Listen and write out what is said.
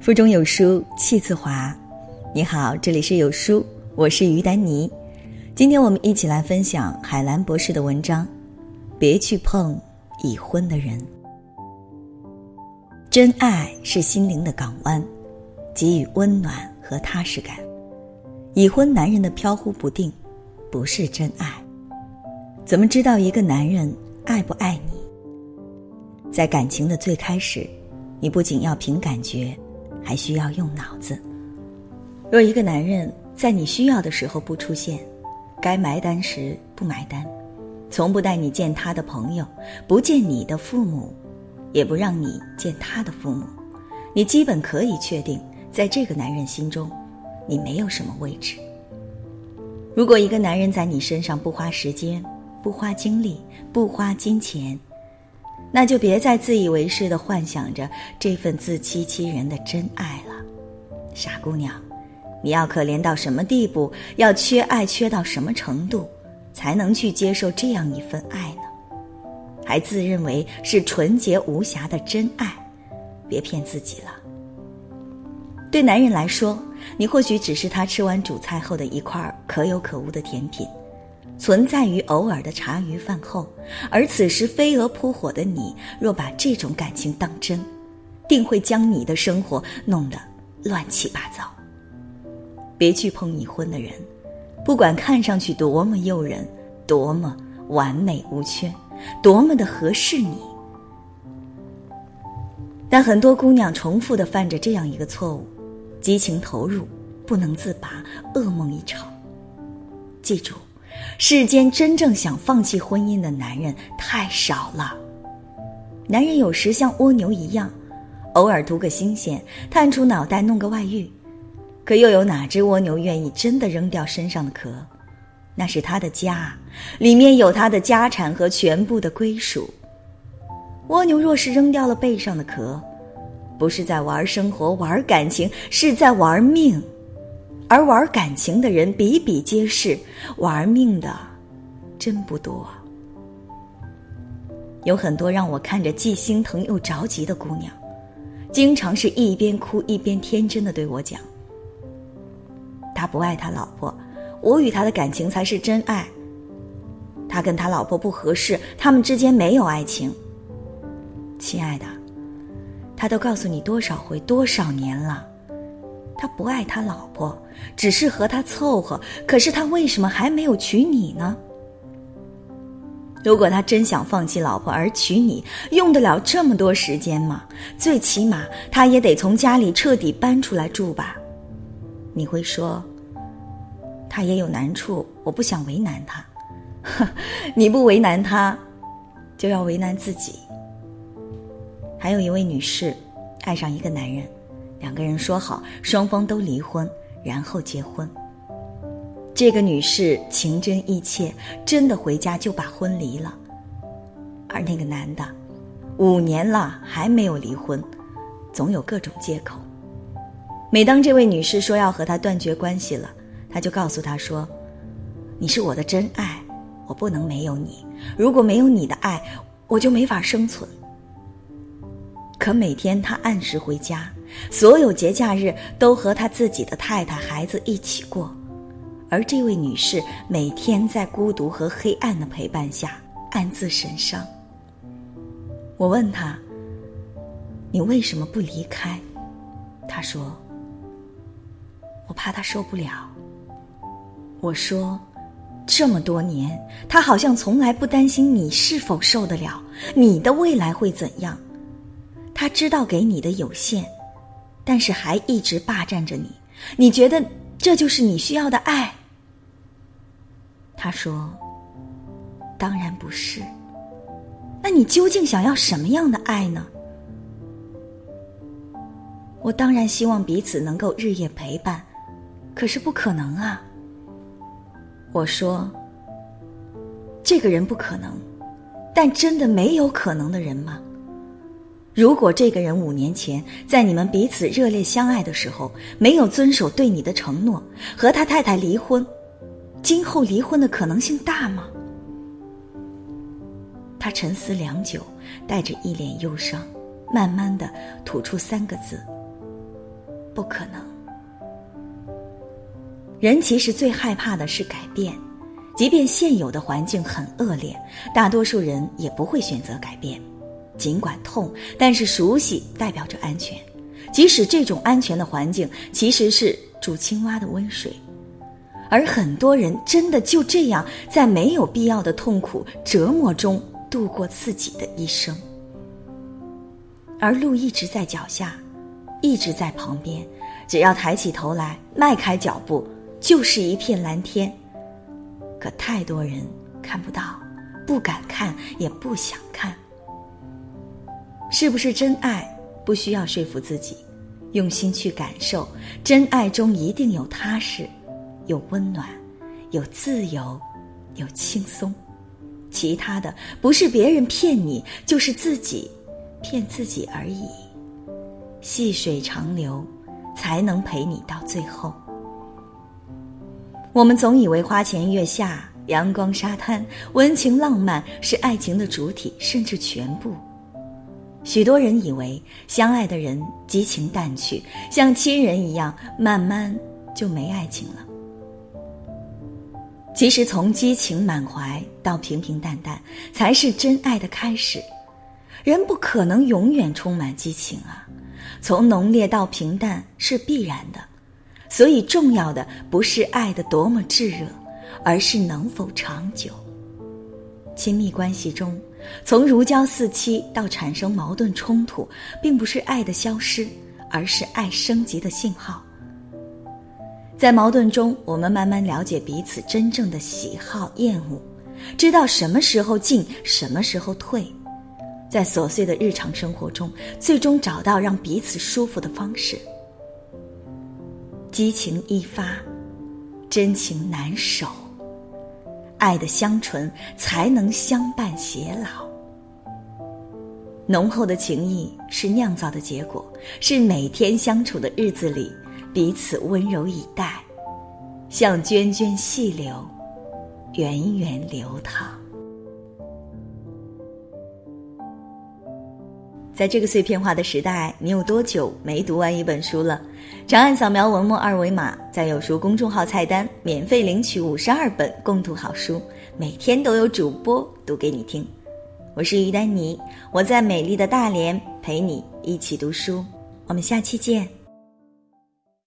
腹中有书气自华。你好，这里是有书，我是于丹妮。今天我们一起来分享海兰博士的文章：别去碰已婚的人。真爱是心灵的港湾，给予温暖和踏实感。已婚男人的飘忽不定，不是真爱。怎么知道一个男人爱不爱你？在感情的最开始，你不仅要凭感觉。还需要用脑子。若一个男人在你需要的时候不出现，该埋单时不买单，从不带你见他的朋友，不见你的父母，也不让你见他的父母，你基本可以确定，在这个男人心中，你没有什么位置。如果一个男人在你身上不花时间、不花精力、不花金钱，那就别再自以为是的幻想着这份自欺欺人的真爱了，傻姑娘，你要可怜到什么地步，要缺爱缺到什么程度，才能去接受这样一份爱呢？还自认为是纯洁无瑕的真爱，别骗自己了。对男人来说，你或许只是他吃完主菜后的一块可有可无的甜品。存在于偶尔的茶余饭后，而此时飞蛾扑火的你，若把这种感情当真，定会将你的生活弄得乱七八糟。别去碰已婚的人，不管看上去多么诱人，多么完美无缺，多么的合适你，但很多姑娘重复的犯着这样一个错误：激情投入，不能自拔，噩梦一场。记住。世间真正想放弃婚姻的男人太少了。男人有时像蜗牛一样，偶尔图个新鲜，探出脑袋弄个外遇。可又有哪只蜗牛愿意真的扔掉身上的壳？那是他的家，里面有他的家产和全部的归属。蜗牛若是扔掉了背上的壳，不是在玩生活、玩感情，是在玩命。而玩感情的人比比皆是，玩命的真不多。有很多让我看着既心疼又着急的姑娘，经常是一边哭一边天真的对我讲：“他不爱他老婆，我与他的感情才是真爱。他跟他老婆不合适，他们之间没有爱情。”亲爱的，他都告诉你多少回、多少年了。他不爱他老婆，只是和他凑合。可是他为什么还没有娶你呢？如果他真想放弃老婆而娶你，用得了这么多时间吗？最起码他也得从家里彻底搬出来住吧。你会说，他也有难处，我不想为难他。你不为难他，就要为难自己。还有一位女士，爱上一个男人。两个人说好，双方都离婚，然后结婚。这个女士情真意切，真的回家就把婚离了。而那个男的，五年了还没有离婚，总有各种借口。每当这位女士说要和他断绝关系了，他就告诉她说：“你是我的真爱，我不能没有你。如果没有你的爱，我就没法生存。”可每天他按时回家。所有节假日都和他自己的太太、孩子一起过，而这位女士每天在孤独和黑暗的陪伴下暗自神伤。我问他：“你为什么不离开？”他说：“我怕他受不了。”我说：“这么多年，他好像从来不担心你是否受得了，你的未来会怎样。他知道给你的有限。”但是还一直霸占着你，你觉得这就是你需要的爱？他说：“当然不是。”那你究竟想要什么样的爱呢？我当然希望彼此能够日夜陪伴，可是不可能啊。我说：“这个人不可能，但真的没有可能的人吗？”如果这个人五年前在你们彼此热烈相爱的时候没有遵守对你的承诺，和他太太离婚，今后离婚的可能性大吗？他沉思良久，带着一脸忧伤，慢慢的吐出三个字：“不可能。人其实最害怕的是改变，即便现有的环境很恶劣，大多数人也不会选择改变。尽管痛，但是熟悉代表着安全，即使这种安全的环境其实是煮青蛙的温水。而很多人真的就这样在没有必要的痛苦折磨中度过自己的一生，而路一直在脚下，一直在旁边，只要抬起头来，迈开脚步，就是一片蓝天。可太多人看不到，不敢看，也不想看。是不是真爱？不需要说服自己，用心去感受，真爱中一定有踏实。有温暖，有自由，有轻松，其他的不是别人骗你，就是自己骗自己而已。细水长流，才能陪你到最后。我们总以为花前月下、阳光沙滩、温情浪漫是爱情的主体，甚至全部。许多人以为相爱的人激情淡去，像亲人一样，慢慢就没爱情了。其实，从激情满怀到平平淡淡，才是真爱的开始。人不可能永远充满激情啊，从浓烈到平淡是必然的。所以，重要的不是爱的多么炙热，而是能否长久。亲密关系中，从如胶似漆到产生矛盾冲突，并不是爱的消失，而是爱升级的信号。在矛盾中，我们慢慢了解彼此真正的喜好厌恶，知道什么时候进，什么时候退，在琐碎的日常生活中，最终找到让彼此舒服的方式。激情一发，真情难守，爱的香醇才能相伴偕老。浓厚的情谊是酿造的结果，是每天相处的日子里。彼此温柔以待，像涓涓细流，源源流淌。在这个碎片化的时代，你有多久没读完一本书了？长按扫描文末二维码，在有书公众号菜单免费领取五十二本共读好书，每天都有主播读给你听。我是于丹妮，我在美丽的大连陪你一起读书，我们下期见。